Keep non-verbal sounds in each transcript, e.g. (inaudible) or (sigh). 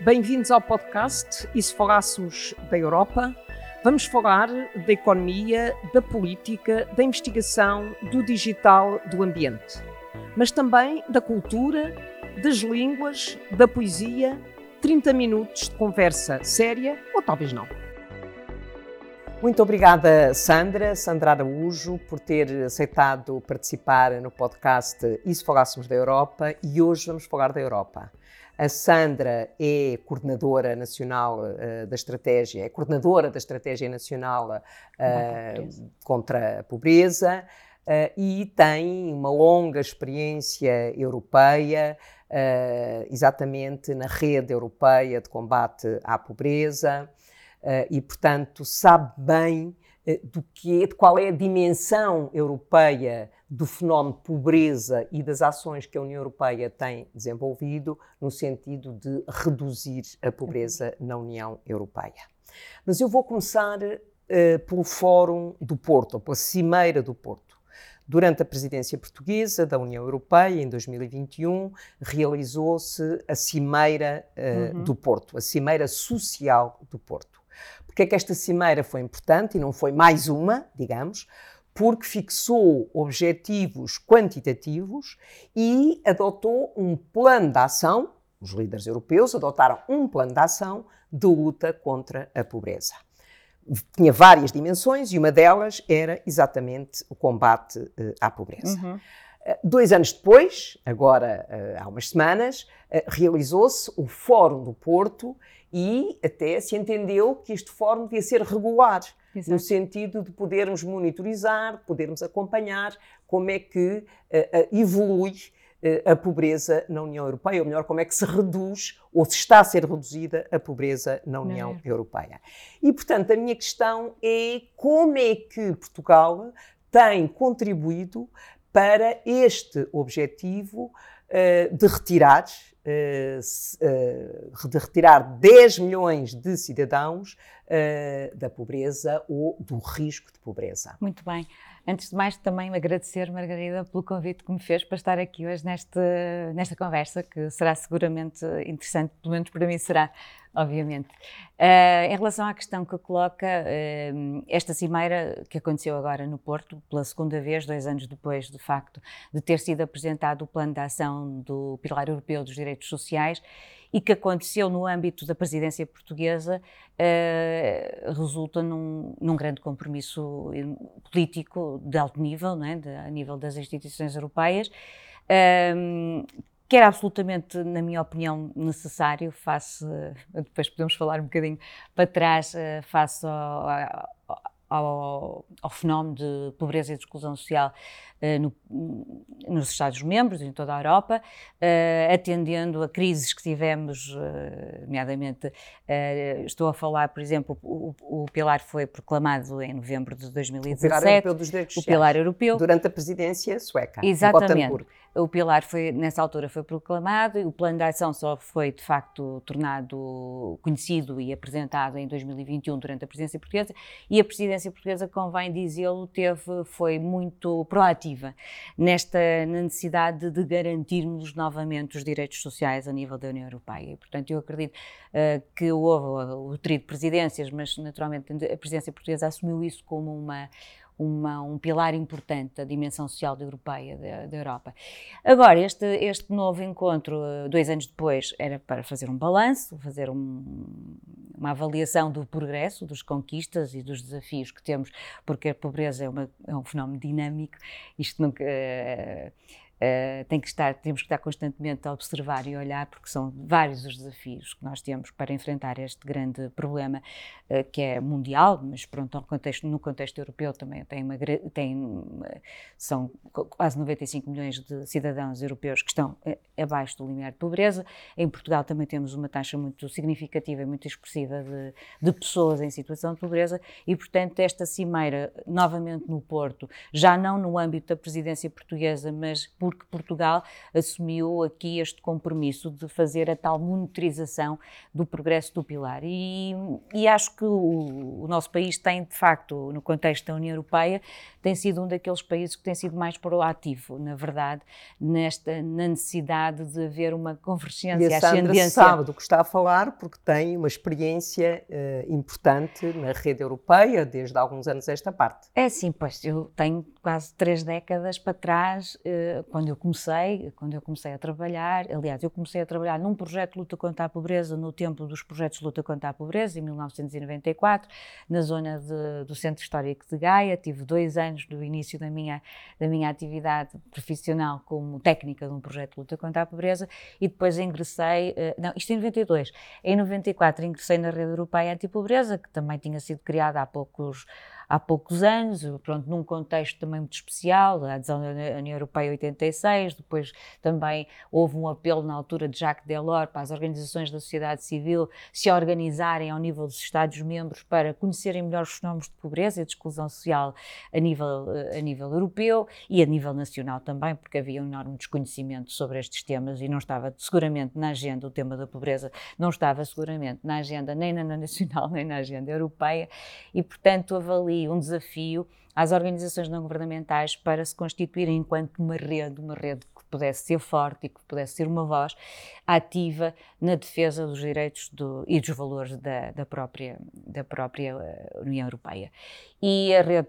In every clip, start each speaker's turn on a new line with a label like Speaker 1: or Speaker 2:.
Speaker 1: Bem-vindos ao podcast E se falássemos da Europa? Vamos falar da economia, da política, da investigação, do digital, do ambiente. Mas também da cultura, das línguas, da poesia. 30 minutos de conversa séria ou talvez não. Muito obrigada, Sandra, Sandra Araújo, por ter aceitado participar no podcast E se falássemos da Europa? E hoje vamos falar da Europa. A Sandra é coordenadora nacional uh, da estratégia, é coordenadora da estratégia nacional uh, contra a pobreza uh, e tem uma longa experiência europeia, exatamente na rede europeia de combate à pobreza e, portanto, sabe bem do que, de qual é a dimensão europeia do fenómeno de pobreza e das ações que a União Europeia tem desenvolvido no sentido de reduzir a pobreza na União Europeia. Mas eu vou começar uh, pelo Fórum do Porto, ou pela Cimeira do Porto. Durante a presidência portuguesa da União Europeia, em 2021, realizou-se a Cimeira uh, uhum. do Porto, a Cimeira Social do Porto. Porque é que esta cimeira foi importante e não foi mais uma, digamos, porque fixou objetivos quantitativos e adotou um plano de ação. Os líderes europeus adotaram um plano de ação de luta contra a pobreza. Tinha várias dimensões e uma delas era exatamente o combate uh, à pobreza. Uhum. Uh, dois anos depois, agora uh, há umas semanas, realizou-se o Fórum do Porto e até se entendeu que este fórum devia ser regular Exato. no sentido de podermos monitorizar, podermos acompanhar como é que uh, uh, evolui uh, a pobreza na União Europeia, ou melhor, como é que se reduz ou se está a ser reduzida a pobreza na União é. Europeia. E, portanto, a minha questão é como é que Portugal tem contribuído para este objetivo de retirar eh, eh, de retirar 10 milhões de cidadãos eh, da pobreza ou do risco de pobreza.
Speaker 2: Muito bem. Antes de mais, também agradecer, Margarida, pelo convite que me fez para estar aqui hoje neste, nesta conversa, que será seguramente interessante, pelo menos para mim será obviamente. Uh, em relação à questão que coloca, uh, esta cimeira que aconteceu agora no Porto, pela segunda vez, dois anos depois, de facto, de ter sido apresentado o plano de ação do Pilar Europeu dos Direitos Sociais e que aconteceu no âmbito da presidência portuguesa, uh, resulta num, num, grande compromisso político de alto nível, não é? de, a nível das instituições europeias, que era absolutamente, na minha opinião, necessário, face, depois podemos falar um bocadinho para trás, eh, face ao, ao, ao, fenómeno de pobreza e de exclusão social no, nos Estados-membros, em toda a Europa, uh, atendendo a crises que tivemos, uh, nomeadamente, estou a falar, por exemplo, o, o, Pilar foi proclamado em novembro de 2017. O
Speaker 1: Pilar Europeu dos Direitos
Speaker 2: O Pilar Europeu.
Speaker 1: Durante a presidência sueca.
Speaker 2: Exatamente. O Pilar foi, nessa altura foi proclamado e o plano de ação só foi, de facto, tornado conhecido e apresentado em 2021 durante a presidência portuguesa e a presidência portuguesa, convém dizê-lo, teve, foi muito proativa nesta na necessidade de garantirmos novamente os direitos sociais a nível da União Europeia. E, portanto, eu acredito uh, que houve o trio de presidências, mas naturalmente a presidência portuguesa assumiu isso como uma uma, um pilar importante da dimensão social europeia da, da Europa. Agora, este, este novo encontro, eh, dois anos depois, era para fazer um balanço, fazer um, uma avaliação do progresso, dos conquistas e dos desafios que temos, porque a pobreza é, uma, é um fenómeno dinâmico, isto nunca. Uh, Uh, tem que estar, temos que estar constantemente a observar e olhar, porque são vários os desafios que nós temos para enfrentar este grande problema uh, que é mundial, mas pronto, no contexto, no contexto europeu também tem uma, tem, são quase 95 milhões de cidadãos europeus que estão abaixo do limiar de pobreza. Em Portugal também temos uma taxa muito significativa e muito expressiva de, de pessoas em situação de pobreza e, portanto, esta cimeira, novamente no Porto, já não no âmbito da presidência portuguesa, mas porque Portugal assumiu aqui este compromisso de fazer a tal monitorização do progresso do pilar. E, e acho que o, o, nosso país tem, de facto, no contexto da União Europeia, tem sido um daqueles países que tem sido mais proativo, na verdade, nesta na necessidade de haver uma convergência
Speaker 1: e a Sandra sabe do que está a falar porque tem uma experiência uh, importante na rede europeia desde há alguns anos esta parte.
Speaker 2: É sim, pois eu tenho quase três décadas para trás, uh, quando eu comecei, quando eu comecei a trabalhar, aliás, eu comecei a trabalhar num projeto de luta contra a pobreza no tempo dos projetos de luta contra a pobreza, em 1994, na zona de, do Centro Histórico de Gaia, tive dois anos anos do início da minha, da minha atividade profissional como técnica de um projeto de luta contra a pobreza e depois ingressei, uh, não, isto em 92, em 94 ingressei na Rede Europeia Antipobreza, que também tinha sido criada há poucos há poucos anos, pronto, num contexto também muito especial, a adesão da União Europeia em 86, depois também houve um apelo na altura de Jacques Delors para as organizações da sociedade civil se organizarem ao nível dos Estados-membros para conhecerem melhor os fenómenos de pobreza e de exclusão social a nível, a nível europeu e a nível nacional também, porque havia um enorme desconhecimento sobre estes temas e não estava seguramente na agenda o tema da pobreza, não estava seguramente na agenda nem na nacional (laughs) nem na agenda europeia e, portanto, avalio ali um desafio às organizações não governamentais para se constituírem enquanto uma rede, uma rede que pudesse ser forte e que pudesse ser uma voz ativa na defesa dos direitos do, e dos valores da, da, própria, da própria eh, União Europeia. E a rede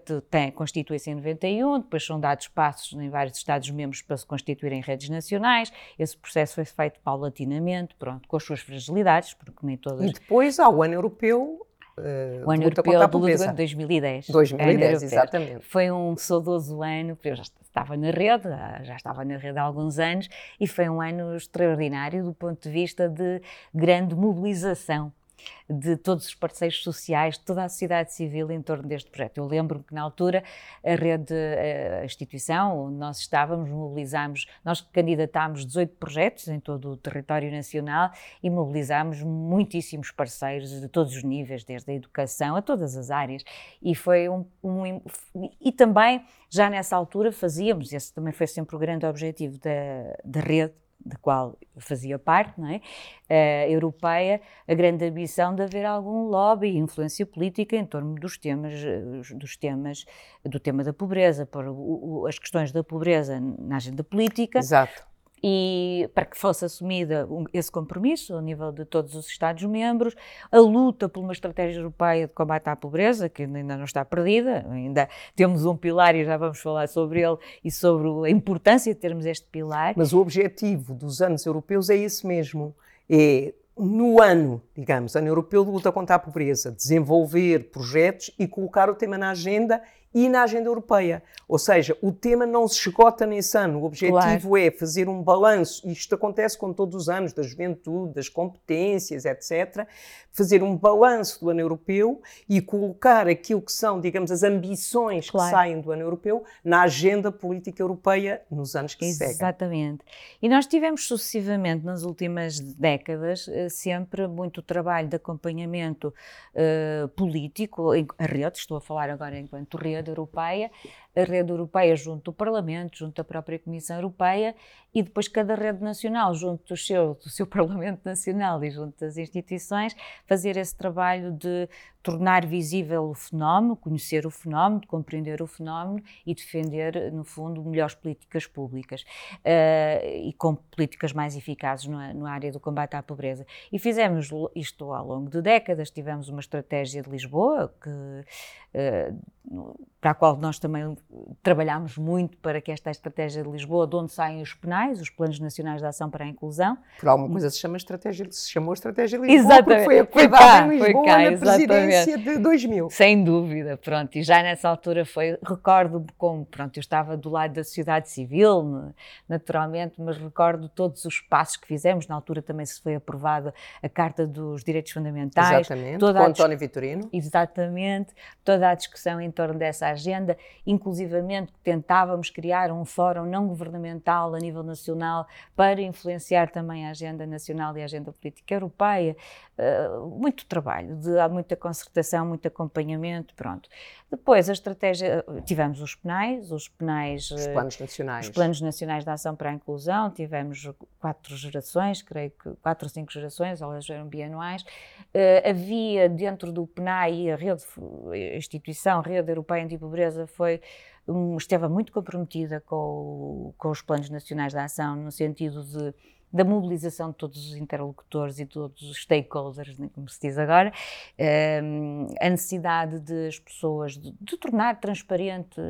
Speaker 2: constitui-se em 91, depois são dados passos em vários Estados-membros para se constituírem redes nacionais. Esse processo foi feito paulatinamente, pronto, com as suas fragilidades, porque nem todas...
Speaker 1: E depois, ao ano europeu,
Speaker 2: Uh, o ano europeu de luta 2010.
Speaker 1: 2010, exatamente.
Speaker 2: Foi um saudoso ano, porque eu já estava na rede, já estava na rede há alguns anos, e foi um ano extraordinário do ponto de vista de grande mobilização de todos os parceiros sociais, de toda a sociedade civil em torno deste projeto. Eu lembro que na altura a rede, a instituição onde nós estávamos, mobilizámos, nós candidatámos 18 projetos em todo o território nacional e mobilizámos muitíssimos parceiros de todos os níveis, desde a educação a todas as áreas. E foi um, um e também já nessa altura fazíamos, esse também foi sempre o grande objetivo da, da rede, da qual fazia parte, não é? Uh, europeia, a grande ambição de haver algum lobby e influência política em torno dos temas, dos temas do tema da pobreza, o, as questões da pobreza na agenda política.
Speaker 1: Exato
Speaker 2: e para que fosse assumida esse compromisso ao nível de todos os Estados-membros, a luta por uma estratégia europeia de combate à pobreza, que ainda não está perdida, ainda temos um pilar e já vamos falar sobre ele e sobre a importância de termos este pilar.
Speaker 1: Mas o objetivo dos anos europeus é esse mesmo, é no ano, digamos, ano europeu de luta contra a pobreza, desenvolver projetos e colocar o tema na agenda e na agenda europeia. Ou seja, o tema não se esgota nesse ano. O objetivo claro. é fazer um balanço, e isto acontece com todos os anos, da juventude, das competências, etc. Fazer um balanço do ano europeu e colocar aquilo que são, digamos, as ambições claro. que saem do ano europeu na agenda política europeia nos anos que
Speaker 2: Exatamente.
Speaker 1: seguem.
Speaker 2: Exatamente. E nós tivemos sucessivamente, nas últimas décadas, eh, sempre muito trabalho de acompanhamento uh, político, a rede, estou a falar agora enquanto rede europeia, a rede europeia junto do Parlamento, junto da própria Comissão Europeia e depois cada rede nacional junto do seu, do seu (laughs) Parlamento Nacional e junto das instituições, fazer esse trabalho de tornar visível o fenómeno, conhecer o fenómeno, compreender o fenómeno e defender, no fundo, melhores políticas públicas uh, e com políticas mais eficazes na, na área do combate à pobreza. E fizemos isto ao longo de décadas, tivemos uma estratégia de Lisboa que uh, para a qual nós também trabalhámos muito para que esta estratégia de Lisboa, de onde saem os penais, os Planos Nacionais de Ação para a Inclusão.
Speaker 1: Por alguma coisa se, chama estratégia, se chamou Estratégia de Lisboa, exatamente. foi aprovada em Lisboa cá, na exatamente. presidência de 2000.
Speaker 2: Sem dúvida, pronto, e já nessa altura foi, recordo como, pronto, eu estava do lado da sociedade civil, naturalmente, mas recordo todos os passos que fizemos, na altura também se foi aprovada a Carta dos Direitos Fundamentais.
Speaker 1: Exatamente, toda com António Vitorino.
Speaker 2: Exatamente, toda a discussão em torno dessa agenda, inclusive inclusivamente tentávamos criar um fórum não governamental a nível nacional para influenciar também a agenda nacional e a agenda política europeia. Uh, muito trabalho, de, há muita concertação, muito acompanhamento, pronto. Depois a estratégia, tivemos os penais, os penais...
Speaker 1: Os planos nacionais.
Speaker 2: Os planos nacionais de ação para a inclusão, tivemos quatro gerações, creio que quatro ou cinco gerações, elas eram bianuais. Uh, havia dentro do PNAE, a rede, a instituição, a Rede Europeia Antipobreza, foi esteve muito comprometida com, com os planos nacionais de ação, no sentido de da mobilização de todos os interlocutores e todos os stakeholders, né, como se diz agora, um, a necessidade de as pessoas de, de tornar transparente,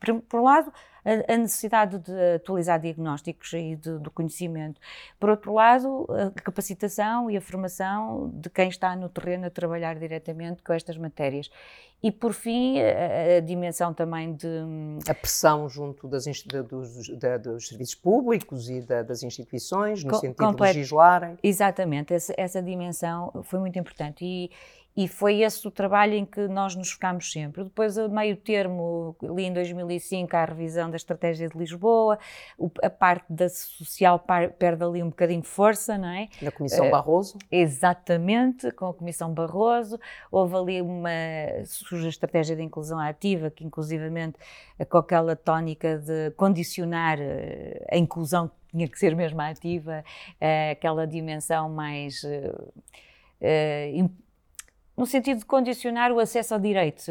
Speaker 2: por, por um lado, a, necessidade de atualizar diagnósticos e do conhecimento. Por outro lado, a capacitação e a formação de quem está no terreno a trabalhar diretamente com estas matérias. E, por fim, a, a dimensão também de.
Speaker 1: A pressão junto das, dos, da, dos serviços públicos e da, das instituições, no sentido complet... de legislarem.
Speaker 2: Exatamente, essa, essa dimensão foi muito importante. E, e foi esse o trabalho em que nós nos focámos sempre. Depois, a meio termo, ali em 2005, a revisão da Estratégia de Lisboa, a parte da social perde ali um bocadinho de força, não é?
Speaker 1: Na Comissão uh, Barroso?
Speaker 2: Exatamente, com a Comissão Barroso. Houve ali uma. surge a Estratégia de Inclusão Ativa, que inclusivamente com aquela tónica de condicionar eh, a inclusão que tinha que ser mesmo ativa, eh, aquela dimensão mais. Uh, no sentido de condicionar o acesso ao direito.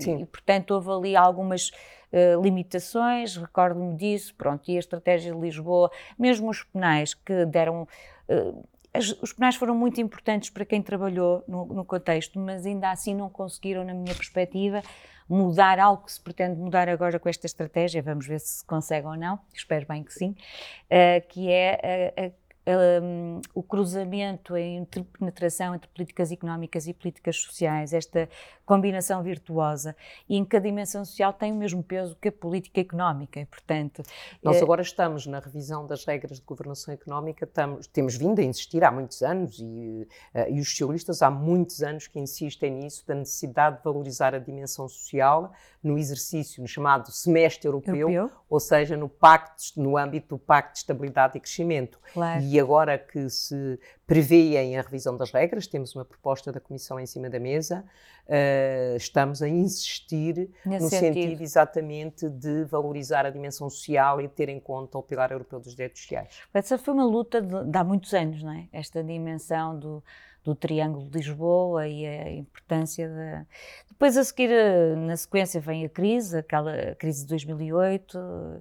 Speaker 2: Sim. E, portanto, houve ali algumas uh, limitações, recordo-me disso, pronto, e a estratégia de Lisboa, mesmo os penais que deram. Uh, as, os penais foram muito importantes para quem trabalhou no, no, contexto, mas ainda assim não conseguiram, na minha perspectiva, mudar algo que se pretende mudar agora com esta estratégia. Vamos ver se se consegue ou não, espero bem que sim, uh, que é a, a um, o cruzamento, a interpenetração entre políticas económicas e políticas sociais, esta combinação virtuosa, e em que a dimensão social tem o mesmo peso que a política económica, e, portanto...
Speaker 1: Nós é... agora estamos na revisão das regras de governação económica, estamos, temos vindo a insistir há muitos anos, e, uh, e os socialistas há muitos anos que insistem nisso, da necessidade de valorizar a dimensão social no exercício, no chamado semestre europeu, europeu. ou seja, no, pacto, no âmbito do Pacto de Estabilidade e Crescimento.
Speaker 2: Claro.
Speaker 1: E agora que se prevêem a revisão das regras, temos uma proposta da Comissão em cima da mesa, uh, estamos a insistir Nesse no sentido. sentido. exatamente de valorizar a dimensão social e ter em conta o pilar europeu dos direitos sociais.
Speaker 2: Essa foi uma luta de, de há muitos anos, não é? Esta dimensão do, do Triângulo de Lisboa e a importância da... Depois a seguir, eh, na sequência, vem a crise, aquela crise de 2008, eh,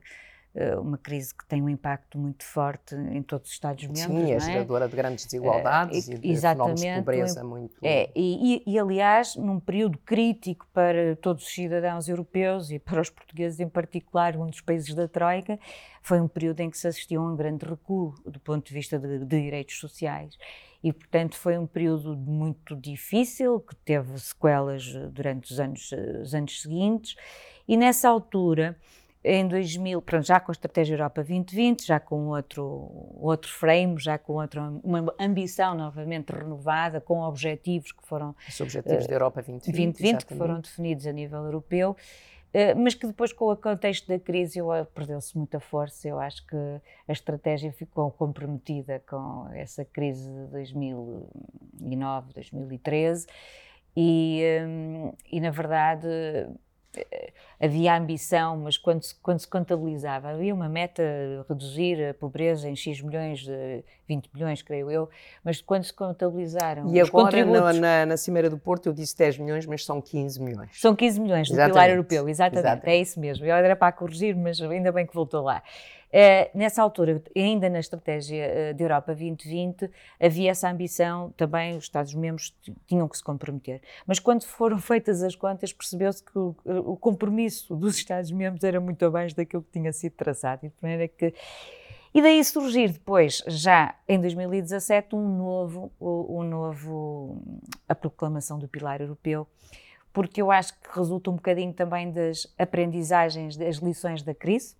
Speaker 2: uma crise que tem um impacto muito forte em todos os Estados-membros.
Speaker 1: Sim, é, é geradora de grandes desigualdades é, e de exatamente, de pobreza muito...
Speaker 2: É, e, e, aliás, num período crítico para todos os cidadãos europeus e para os portugueses em particular, um dos países da Troika, foi um período em que se assistiu a um grande recuo do ponto de vista de, de direitos sociais. E, portanto, foi um período muito difícil, que teve sequelas durante os anos, os anos seguintes, e nessa altura em 2000, pronto, já com a Estratégia Europa 2020, já com outro, outro frame, já com outra, uma ambição novamente renovada, com objetivos que foram...
Speaker 1: Os objetivos uh, da Europa 2020, 2020
Speaker 2: que foram definidos a nível europeu, uh, mas que depois com o contexto da crise perdeu-se muita força, eu acho que a estratégia ficou comprometida com essa crise de 2009, 2013, e, um, e na verdade eh, havia ambição, mas quando se, quando se contabilizava, havia uma meta reduzir a pobreza em X milhões, 20 milhões, creio eu, mas quando se contabilizaram
Speaker 1: e os agora, contributos... na, na Cimeira do Porto eu disse 10 milhões, mas são 15 milhões.
Speaker 2: São 15 milhões do exatamente. pilar europeu, exatamente, exatamente, é isso mesmo. Eu era para corrigir, mas ainda bem que voltou lá. Uh, nessa altura, ainda na estratégia uh, de Europa 2020, havia essa ambição, também os Estados-membros tinham que se comprometer. Mas quando foram (laughs) feitas as contas, percebeu-se que o, o, compromisso dos Estados-membros era muito abaixo daquilo que tinha sido traçado. E de maneira que. E daí surgir depois, já em 2017, um novo, um novo, a proclamação do Pilar Europeu, porque eu acho que resulta um bocadinho também das aprendizagens, das lições da crise,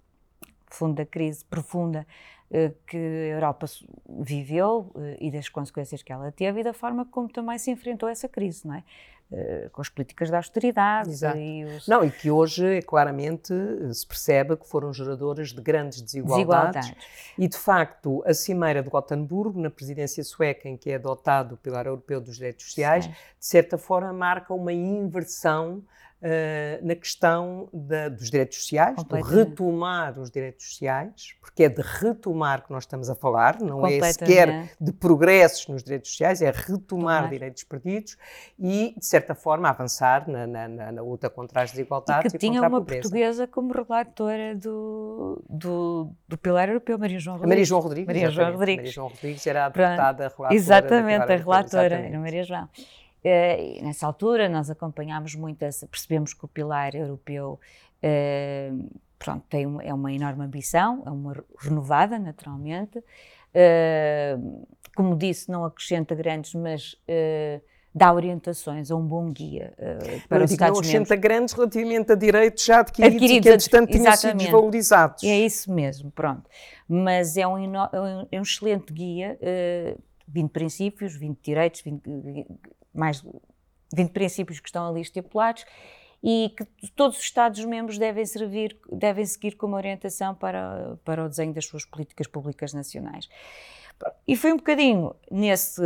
Speaker 2: fundo da crise profunda eh, que a Europa viveu eh, e das consequências que ela teve e da forma como também se enfrentou essa crise, não é? uh, com as políticas de austeridade.
Speaker 1: Exato. E os... Não, e que hoje claramente se percebe que foram geradoras de grandes desigualdades. desigualdades. E de facto, a Cimeira de Gotemburgo, na presidência sueca, em que é adotado o Pilar Europeu dos Direitos Sociais, Sim. de certa forma marca uma inversão uh, na questão da, dos direitos sociais, de retomar os direitos sociais, porque é de retomar que nós estamos a falar, não é sequer de progressos nos direitos sociais, é retomar direitos perdidos e, de certa forma, avançar na, na, na luta contra as desigualdades
Speaker 2: e, que
Speaker 1: e
Speaker 2: tinha uma portuguesa como relatora do, do, do Pilar Europeu, Maria João Rodrigues.
Speaker 1: Maria João Rodrigues.
Speaker 2: Maria João Rodrigues.
Speaker 1: Maria João Rodrigues era a deputada relatora.
Speaker 2: Exatamente, a relatora, era Maria João. Uh, nessa altura nós acompanhámos muito, essa, percebemos que o pilar europeu uh, pronto, tem uma, é uma enorme ambição, é uma renovada naturalmente, uh, como disse não acrescenta grandes, mas dá orientações a um bom guia uh, para
Speaker 1: não
Speaker 2: os Estados
Speaker 1: não acrescenta grandes relativamente a direitos já adquiridos, adquiridos e que, entretanto, tinham sido desvalorizados.
Speaker 2: É isso mesmo, pronto. Mas é um, é um excelente guia, uh, 20 princípios, 20 direitos, 20, mais 20 princípios que estão ali estipulados e que todos os Estados-membros devem servir, devem seguir como orientação para, para o desenho das suas políticas públicas nacionais. E foi um bocadinho nesse,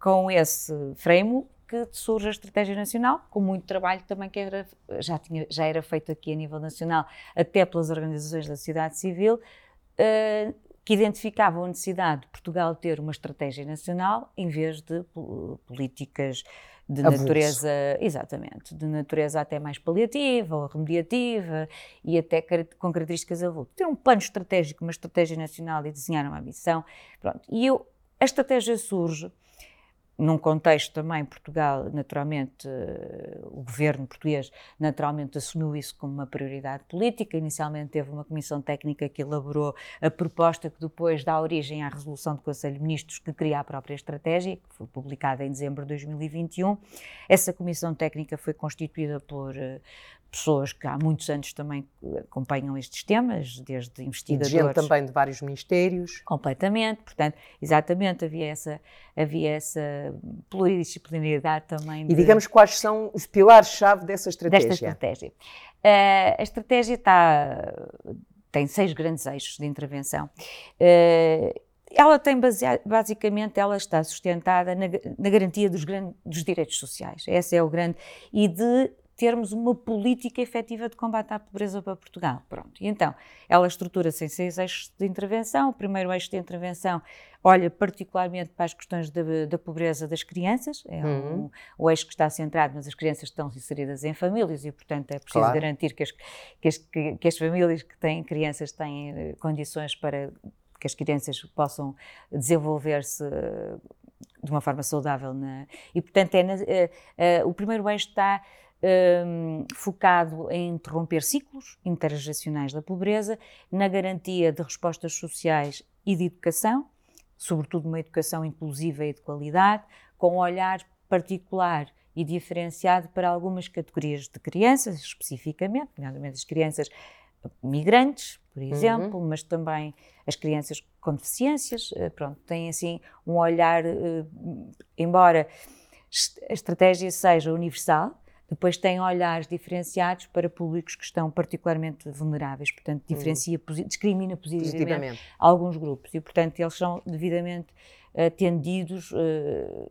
Speaker 2: com esse frame que surge a Estratégia Nacional, com muito trabalho também que era, já, tinha, já era feito aqui a nível nacional, até pelas organizações da sociedade civil, uh, que identificavam a necessidade de Portugal ter uma estratégia nacional em vez de políticas de Avulso. natureza, exatamente, de natureza até mais paliativa ou remediativa e até com características avulso. Ter um plano estratégico, uma estratégia nacional e desenhar uma missão, pronto. E eu, a estratégia surge num contexto também, Portugal, naturalmente, o governo português naturalmente assumiu isso como uma prioridade política. Inicialmente teve uma comissão técnica que elaborou a proposta que depois dá origem à resolução do Conselho de Ministros que cria a própria estratégia, que foi publicada em dezembro de 2021. Essa comissão técnica foi constituída por pessoas que há muitos anos também acompanham estes temas, desde investigadores.
Speaker 1: Gente também de vários ministérios.
Speaker 2: Completamente, portanto, exatamente, havia essa, havia essa pluridisciplinaridade também.
Speaker 1: De, e digamos quais são os pilares-chave dessa estratégia?
Speaker 2: Desta estratégia. Uh, a estratégia está, tem seis grandes eixos de intervenção. Uh, ela tem basicamente, ela está sustentada na, na garantia dos, grandes, dos direitos sociais. Esse é o grande. E de termos uma política efetiva de combate à pobreza para Portugal. Pronto. E então, ela estrutura-se em seis eixos de intervenção. O primeiro eixo de intervenção olha particularmente para as questões da, pobreza das crianças. É uhum. um, o eixo que está centrado, mas as crianças estão inseridas em famílias e, portanto, é preciso claro. garantir que as, que, as, que as famílias que têm crianças têm eh, condições para que as crianças possam desenvolver-se eh, de uma forma saudável. Na, e, portanto, é na, uh, o primeiro eixo está um, focado em interromper ciclos intergeracionais da pobreza, na garantia de respostas sociais e de educação, sobretudo uma educação inclusiva e de qualidade, com um olhar particular e diferenciado para algumas categorias de crianças, especificamente, nomeadamente as crianças migrantes, por uhum. exemplo, uhum. mas também as crianças com deficiências, eh, pronto, têm assim um olhar, eh, embora a estratégia seja universal, depois tem olhares diferenciados para públicos que estão particularmente vulneráveis, portanto, hum. diferencia, discrimina positivamente, positivamente, alguns grupos e, portanto, eles são devidamente atendidos uh,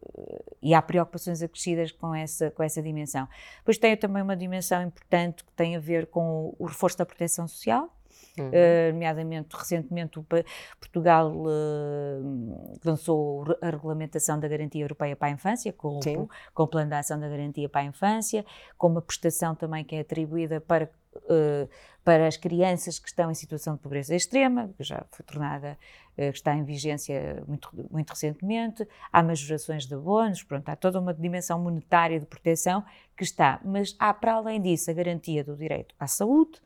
Speaker 2: e há preocupações acrescidas com essa, com essa dimensão. Depois tem também uma dimensão importante que tem a ver com o reforço da proteção social, Uhum. Uh, nomeadamente, recentemente, Portugal uh, lançou a regulamentação da Garantia Europeia para a Infância, com, o, com o Plano de Ação da Garantia para a Infância, com uma prestação também que é atribuída para Uh, para as crianças que estão em situação de pobreza extrema, que já foi tornada, uh, está em vigência muito, muito recentemente, há majorações de bônus, pronto, há toda uma dimensão monetária de proteção que está, mas há para além disso a garantia do direito à saúde,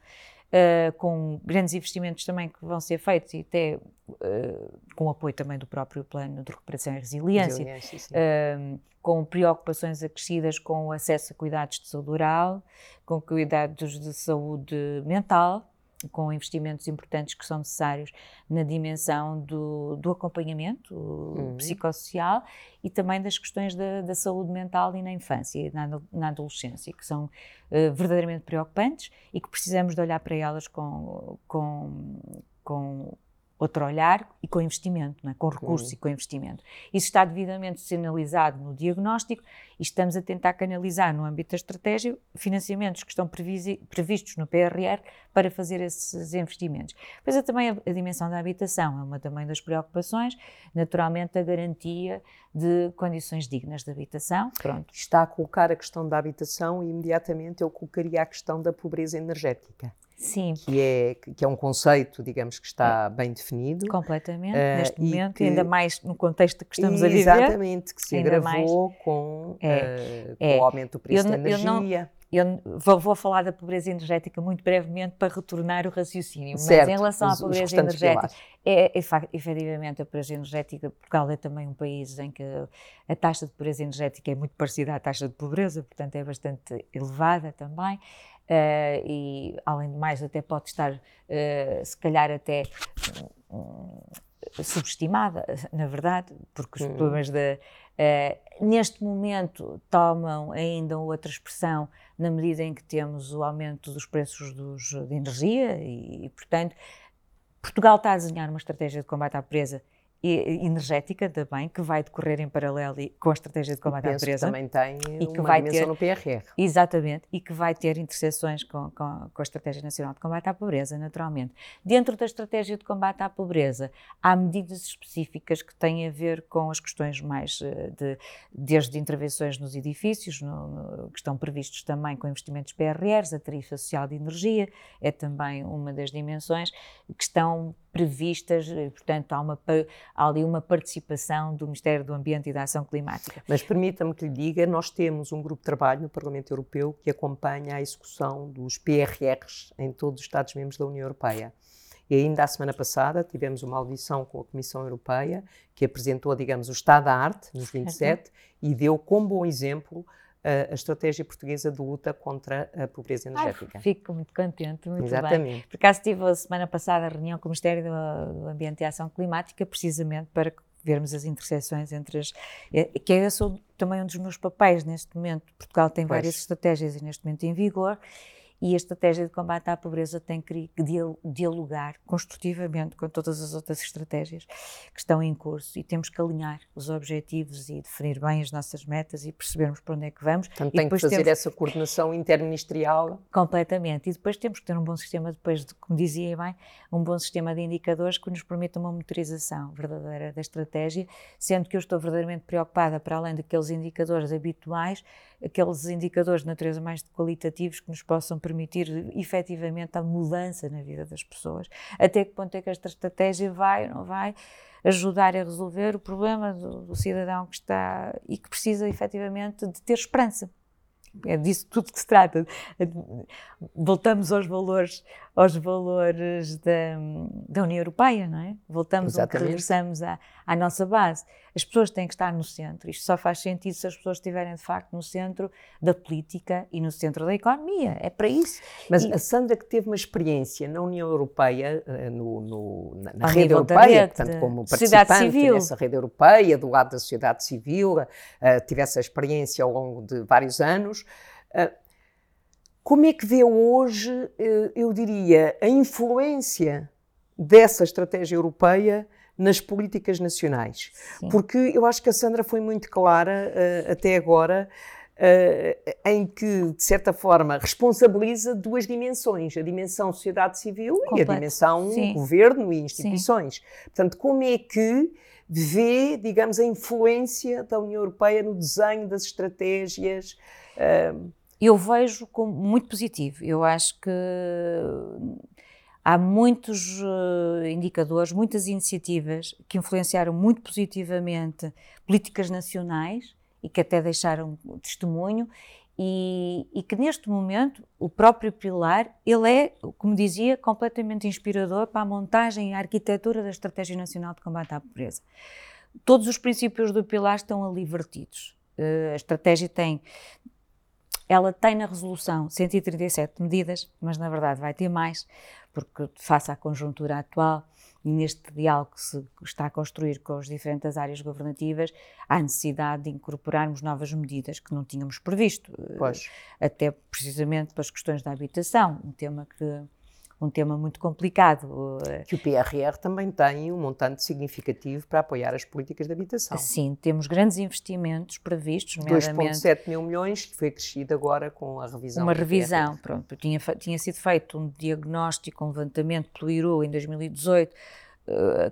Speaker 2: uh, com grandes investimentos também que vão ser feitos e até uh, com apoio também do próprio plano de recuperação e resiliência, resiliência uh, com preocupações acrescidas com o acesso a cuidados de saúde oral, com cuidados de saúde mental, com investimentos importantes que são necessários na dimensão do, do acompanhamento uhum. psicossocial e também das questões da, da, saúde mental e na infância e na, na adolescência, que são uh, verdadeiramente preocupantes e que precisamos de olhar para elas com, com, com outro olhar e com investimento, é? com recursos uhum. e com investimento. Isso está devidamente sinalizado no diagnóstico e estamos a tentar canalizar no âmbito da estratégia financiamentos que estão previstos no PRR para fazer esses investimentos. Pois é também a, a, dimensão da habitação, é uma também das preocupações, naturalmente a garantia de condições dignas de habitação.
Speaker 1: Pronto. Está a colocar a questão da habitação e imediatamente eu colocaria a questão da pobreza energética.
Speaker 2: Sim.
Speaker 1: Que é, que é um conceito, digamos, que está é. bem definido.
Speaker 2: Completamente, uh, neste momento, que, ainda mais no contexto que estamos a viver.
Speaker 1: Exatamente, que se agravou mais, com, é, uh, com é. o aumento do preço eu, da energia.
Speaker 2: Eu, não, eu vou, vou, falar da pobreza energética muito brevemente para retornar o raciocínio. Certo, mas em relação os, à pobreza energética, é, é, efetivamente a pobreza energética, Portugal é também um país em que a taxa de pobreza energética é muito parecida à taxa de pobreza, portanto é bastante elevada também. Uh, e, além de mais, até pode estar, uh, se calhar, até um, subestimada, na verdade, porque os hum. problemas da. Uh, neste momento tomam ainda outra expressão na medida em que temos o aumento dos preços dos, de energia e, e, portanto, Portugal está a desenhar uma estratégia de combate à pobreza energética também, que vai decorrer em paralelo com a estratégia de combate à pobreza.
Speaker 1: também tem e que vai ter, no PRR.
Speaker 2: Exatamente, e que vai ter interseções com, com, com, a Estratégia Nacional de Combate à Pobreza, naturalmente. Dentro da Estratégia de Combate à Pobreza, há medidas específicas que têm a ver com as questões mais eh, de, desde intervenções nos edifícios, no, no, que estão previstos também com investimentos PRRs, a tarifa social de energia é também uma das dimensões que estão previstas, portanto, há, uma, há ali uma participação do Ministério do Ambiente e da Ação Climática.
Speaker 1: Mas permita-me que lhe diga, nós temos um grupo de trabalho no Parlamento Europeu que acompanha a execução dos PRRs em todos os Estados-membros da União Europeia. E ainda a semana passada tivemos uma audição com a Comissão Europeia, que apresentou, digamos, o estado da arte nos 27 e deu como bom exemplo a, a, estratégia portuguesa de luta contra a pobreza energética.
Speaker 2: Ai, fico muito contente, muito
Speaker 1: Exatamente.
Speaker 2: bem. Por acaso tive a semana passada a reunião com o Ministério do, Ambiente e Ação Climática, precisamente para vermos as interseções entre as... É, que é também um dos meus papéis neste momento. Portugal tem pois. várias estratégias e neste momento em vigor, e a estratégia de combate à pobreza tem que dialogar construtivamente com todas as outras estratégias que estão em curso e temos que alinhar os objetivos e definir bem as nossas metas e percebermos para onde é que vamos.
Speaker 1: Portanto, tem que fazer temos... essa coordenação interministerial.
Speaker 2: Completamente. E depois temos que ter um bom sistema, depois, de, como dizia bem, um bom sistema de indicadores que nos permita uma monitorização verdadeira da estratégia, sendo que eu estou verdadeiramente preocupada, para além daqueles indicadores habituais, aqueles indicadores de natureza mais qualitativos que nos possam permitir efetivamente a mudança na vida das pessoas. Até que ponto é que esta estratégia vai ou não vai ajudar a resolver o problema do, do cidadão que está e que precisa efetivamente de ter esperança. É disso tudo que se trata. Voltamos aos valores, aos valores da, da União Europeia, não é? Voltamos, regressamos à, à nossa base. As pessoas têm que estar no centro. Isto só faz sentido se as pessoas estiverem, de facto, no centro da política e no centro da economia. É para isso.
Speaker 1: Mas e... a Sandra, que teve uma experiência na União Europeia, eh, no, no, na, na rede europeia, rede, portanto, como participante nessa rede europeia, do lado da sociedade civil, uh, tive essa experiência ao longo de vários anos. Uh, como é que vê hoje, eu diria, a influência dessa estratégia europeia nas políticas nacionais. Sim. Porque eu acho que a Sandra foi muito clara uh, até agora. Uh, em que, de certa forma, responsabiliza duas dimensões: a dimensão sociedade civil Completo. e a dimensão Sim. governo e instituições. Sim. Portanto, como é que vê, digamos, a influência da União Europeia no desenho das estratégias?
Speaker 2: Uh... Eu vejo como muito positivo. Eu acho que Há muitos uh, indicadores, muitas iniciativas que influenciaram muito positivamente políticas nacionais e que até deixaram testemunho e, e, que neste momento o próprio pilar ele é, como dizia, completamente inspirador para a montagem e a arquitetura da Estratégia Nacional de Combate à Pobreza. Todos os princípios do pilar estão ali vertidos. Uh, a estratégia tem ela tem na resolução 137 medidas, mas na verdade vai ter mais, porque face à conjuntura atual e neste diálogo que se está a construir com as diferentes áreas governativas, há necessidade de incorporarmos novas medidas que não tínhamos previsto,
Speaker 1: pois.
Speaker 2: até precisamente para as questões da habitação, um tema que um tema muito complicado.
Speaker 1: Que o PRR também tem um montante significativo para apoiar as políticas de habitação.
Speaker 2: Sim, temos grandes investimentos previstos,
Speaker 1: 2,7 mil milhões, que foi acrescido agora com a revisão.
Speaker 2: Uma revisão, pronto. Tinha, tinha sido feito um diagnóstico, um levantamento pelo IRU em 2018 eh,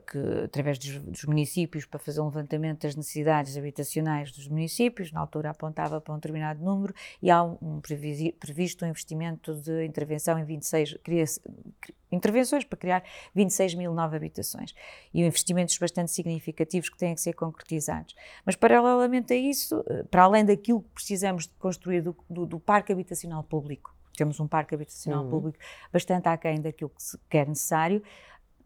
Speaker 2: que, através dos, dos, municípios para fazer um levantamento das necessidades habitacionais dos municípios, na altura apontava para um determinado número, e há um, previsto um investimento de intervenção em 26, cria, intervenções para criar 26 mil novas habitações e investimentos bastante significativos que têm que ser concretizados. Mas, paralelamente a isso, eh, para além daquilo que precisamos de construir do, do, do parque habitacional público, temos um parque habitacional uhum. público bastante aquém daquilo que, se, que é necessário,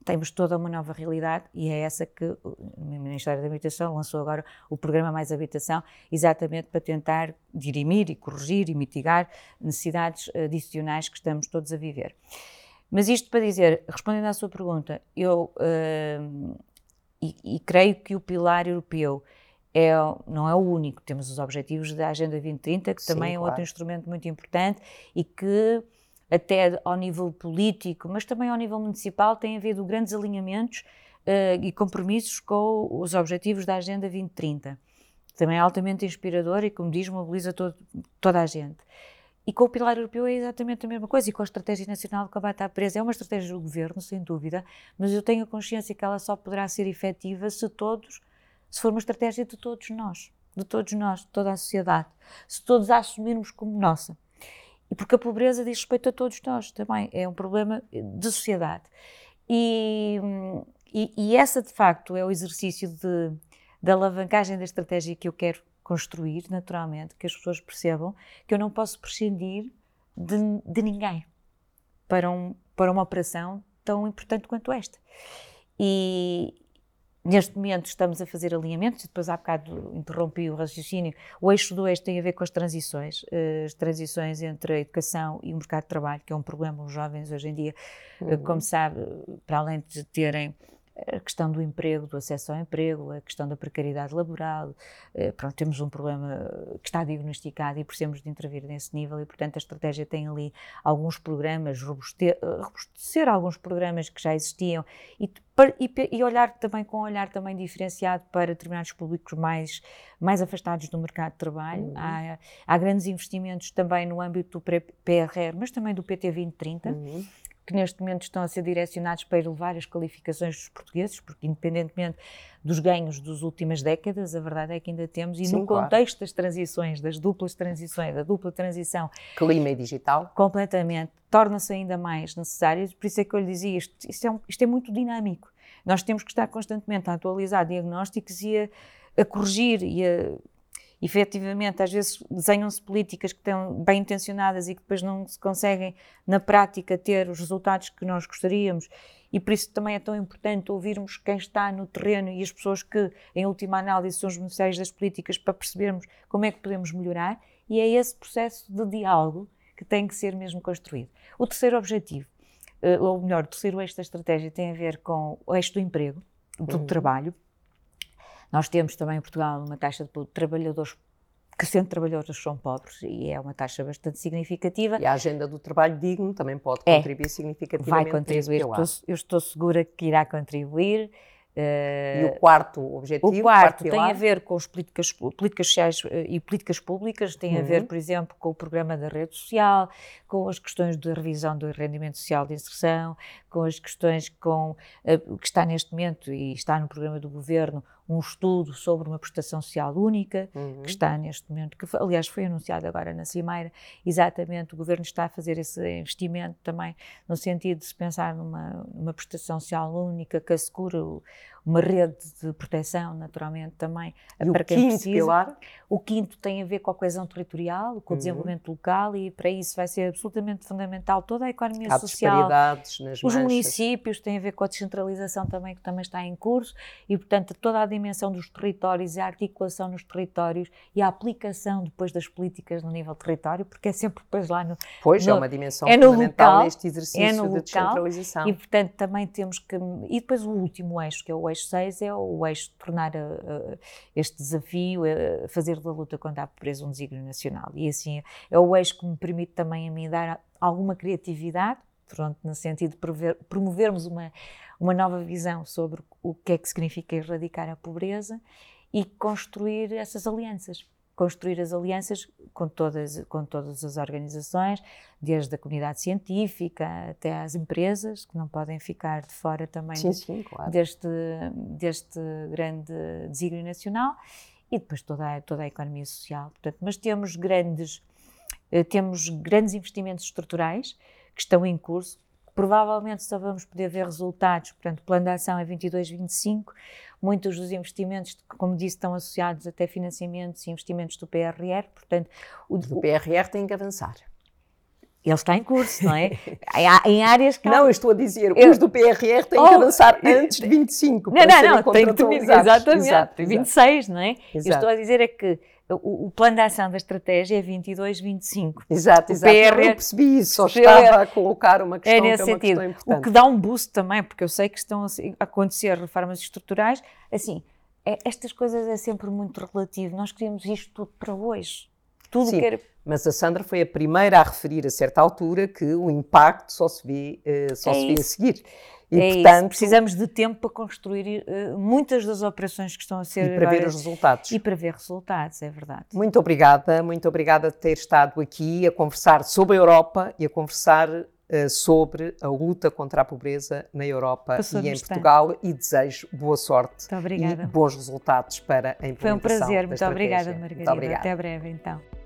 Speaker 2: temos toda uma nova realidade e é essa que o Ministério da Habitação lançou agora o programa Mais Habitação, exatamente para tentar dirimir e corrigir e mitigar necessidades adicionais que estamos todos a viver. Mas isto para dizer, respondendo à sua pergunta, eu uh, e, e, creio que o pilar europeu é, não é o único, temos os objetivos da Agenda 2030, que Sim, também é claro. outro instrumento muito importante e que até ao nível político, mas também ao nível municipal, tem havido grandes alinhamentos uh, e compromissos com os objetivos da Agenda 2030. Também é altamente inspirador e, como diz, mobiliza todo, toda a gente. E com o pilar europeu é exatamente a mesma coisa, e com a estratégia nacional de combate à pobreza. É uma estratégia do governo, sem dúvida, mas eu tenho a consciência que ela só poderá ser efetiva se todos, se for uma estratégia de todos nós, de todos nós, de toda a sociedade, se todos a assumirmos como nossa. E porque a pobreza diz respeito a todos nós também, é um problema de sociedade. E, e, e essa, de facto, é o exercício de, da alavancagem da estratégia que eu quero construir, naturalmente, que as pessoas percebam que eu não posso prescindir de, de ninguém para, um, para uma operação tão importante quanto esta. E, Neste momento estamos a fazer alinhamentos, depois há bocado interrompi o raciocínio. O eixo do eixo tem a ver com as transições, eh, as transições entre a educação e o mercado de trabalho, que é um problema os jovens hoje em dia, eh, uhum. como sabe, para além de terem a questão do emprego, do acesso ao emprego, a questão da precariedade laboral. Eh, pronto, temos um problema que está diagnosticado e precisamos de intervir nesse nível e, portanto, a estratégia tem ali alguns programas, robustecer, robustecer alguns programas que já existiam e, e, olhar também com um olhar também diferenciado para determinados públicos mais, mais afastados do mercado de trabalho. Uhum. Há, há, grandes investimentos também no âmbito do PRR, mas também do PT 2030. Uhum que neste momento estão a ser direcionados para elevar as qualificações dos portugueses, porque independentemente dos ganhos das últimas décadas, a verdade é que ainda temos, e Sim, no claro. contexto das transições, das duplas transições, da dupla transição...
Speaker 1: Clima e digital.
Speaker 2: Completamente. Torna-se ainda mais necessário, por isso é que eu lhe dizia, isto, isto, é, um, isto é muito dinâmico. Nós temos que estar constantemente a atualizar diagnósticos e a, a corrigir e a efetivamente, às vezes desenham-se políticas que estão bem intencionadas e que depois não se conseguem, na prática, ter os resultados que nós gostaríamos. E por isso também é tão importante ouvirmos quem está no terreno e as pessoas que, em última análise, são os beneficiários das políticas para percebermos como é que podemos melhorar. E é esse processo de diálogo que tem que ser mesmo construído. O terceiro objetivo, eh, ou melhor, o terceiro eixo da estratégia tem a ver com o eixo do emprego, do uhum. trabalho, nós temos também em Portugal uma taxa de trabalhadores crescente de trabalhadores são pobres e é uma taxa bastante significativa.
Speaker 1: E a agenda do trabalho digno também pode é, contribuir significativamente.
Speaker 2: Vai contribuir, eu, estou, eu estou segura que irá contribuir.
Speaker 1: Uh, e o quarto objetivo?
Speaker 2: O quarto, quarto tem a ver com as políticas, políticas sociais uh, e políticas públicas, tem uhum. a ver, por exemplo, com o programa da rede social, com as questões de revisão do rendimento social de inserção, com as questões com uh, que está neste momento e está no programa do governo um estudo sobre uma prestação social única, uhum. que está neste momento, que aliás foi anunciado agora na Cimeira, exatamente o Governo está a fazer esse investimento também no sentido de se pensar numa, numa prestação social única que assegure uma rede de proteção, naturalmente, também
Speaker 1: e para quem precisa. Pilar?
Speaker 2: O quinto tem a ver com a coesão territorial, com o uhum. desenvolvimento local e para isso vai ser absolutamente fundamental toda a economia
Speaker 1: Há
Speaker 2: social.
Speaker 1: Nas
Speaker 2: Os manchas. municípios têm a ver com a descentralização também, que também está em curso e, portanto, toda a dimensão dos territórios, a articulação nos territórios e a aplicação depois das políticas no nível território, porque é sempre depois lá no.
Speaker 1: Pois,
Speaker 2: no,
Speaker 1: é uma dimensão é fundamental local, neste exercício é de local, descentralização.
Speaker 2: E, portanto, também temos que. E depois o último eixo, que é o eixo 6, é o eixo de tornar a, este desafio, a fazer da luta contra a pobreza um desígnio nacional. E assim, é o eixo que me permite também a mim dar alguma criatividade, pronto, no sentido de promover, promovermos uma, uma nova visão sobre o que é que significa erradicar a pobreza e construir essas alianças. Construir as alianças com todas, com todas as organizações, desde a comunidade científica até às empresas, que não podem ficar de fora também
Speaker 1: sim, sim, claro.
Speaker 2: deste, deste grande desígnio nacional, e depois toda a, toda a economia social. Portanto, mas temos grandes, eh, temos grandes investimentos estruturais que estão em curso, provavelmente só vamos poder ver resultados, portanto, plano de ação é 22-25, muitos dos investimentos, como disse, estão associados até financiamentos e investimentos do PRR, portanto...
Speaker 1: O, do PRR tem que avançar.
Speaker 2: Ele está em curso, não é? (laughs) em áreas que.
Speaker 1: Não, eu estou a dizer, eu... os do PRR têm oh, que avançar (laughs) antes de 25.
Speaker 2: Não, não, não, tem que terminar. (laughs) Exatamente, exato, 26, não é? Exato. Eu estou a dizer é que o, o, plano de ação da estratégia é 22, 25.
Speaker 1: Exato, exato. PR, eu percebi isso, só estava a colocar uma questão é nesse que é sentido. importante.
Speaker 2: O que dá um boost também, porque eu sei que estão a acontecer reformas estruturais, assim, é, estas coisas é sempre muito relativo. Nós queríamos isto tudo para hoje. Tudo
Speaker 1: Sim,
Speaker 2: que era...
Speaker 1: mas a Sandra foi a primeira a referir a certa altura que o impacto só se vê, uh, só é se vê a seguir.
Speaker 2: E, é portanto, isso. precisamos de tempo para construir uh, muitas das operações que estão a ser
Speaker 1: e para ver os resultados
Speaker 2: e para ver resultados é verdade
Speaker 1: muito obrigada muito obrigada por ter estado aqui a conversar sobre a Europa e a conversar uh, sobre a luta contra a pobreza na Europa Passou e em. Portugal e desejo boa sorte
Speaker 2: e
Speaker 1: bons resultados para a implementação
Speaker 2: foi um prazer muito
Speaker 1: obrigada
Speaker 2: Margarida muito obrigada. até breve então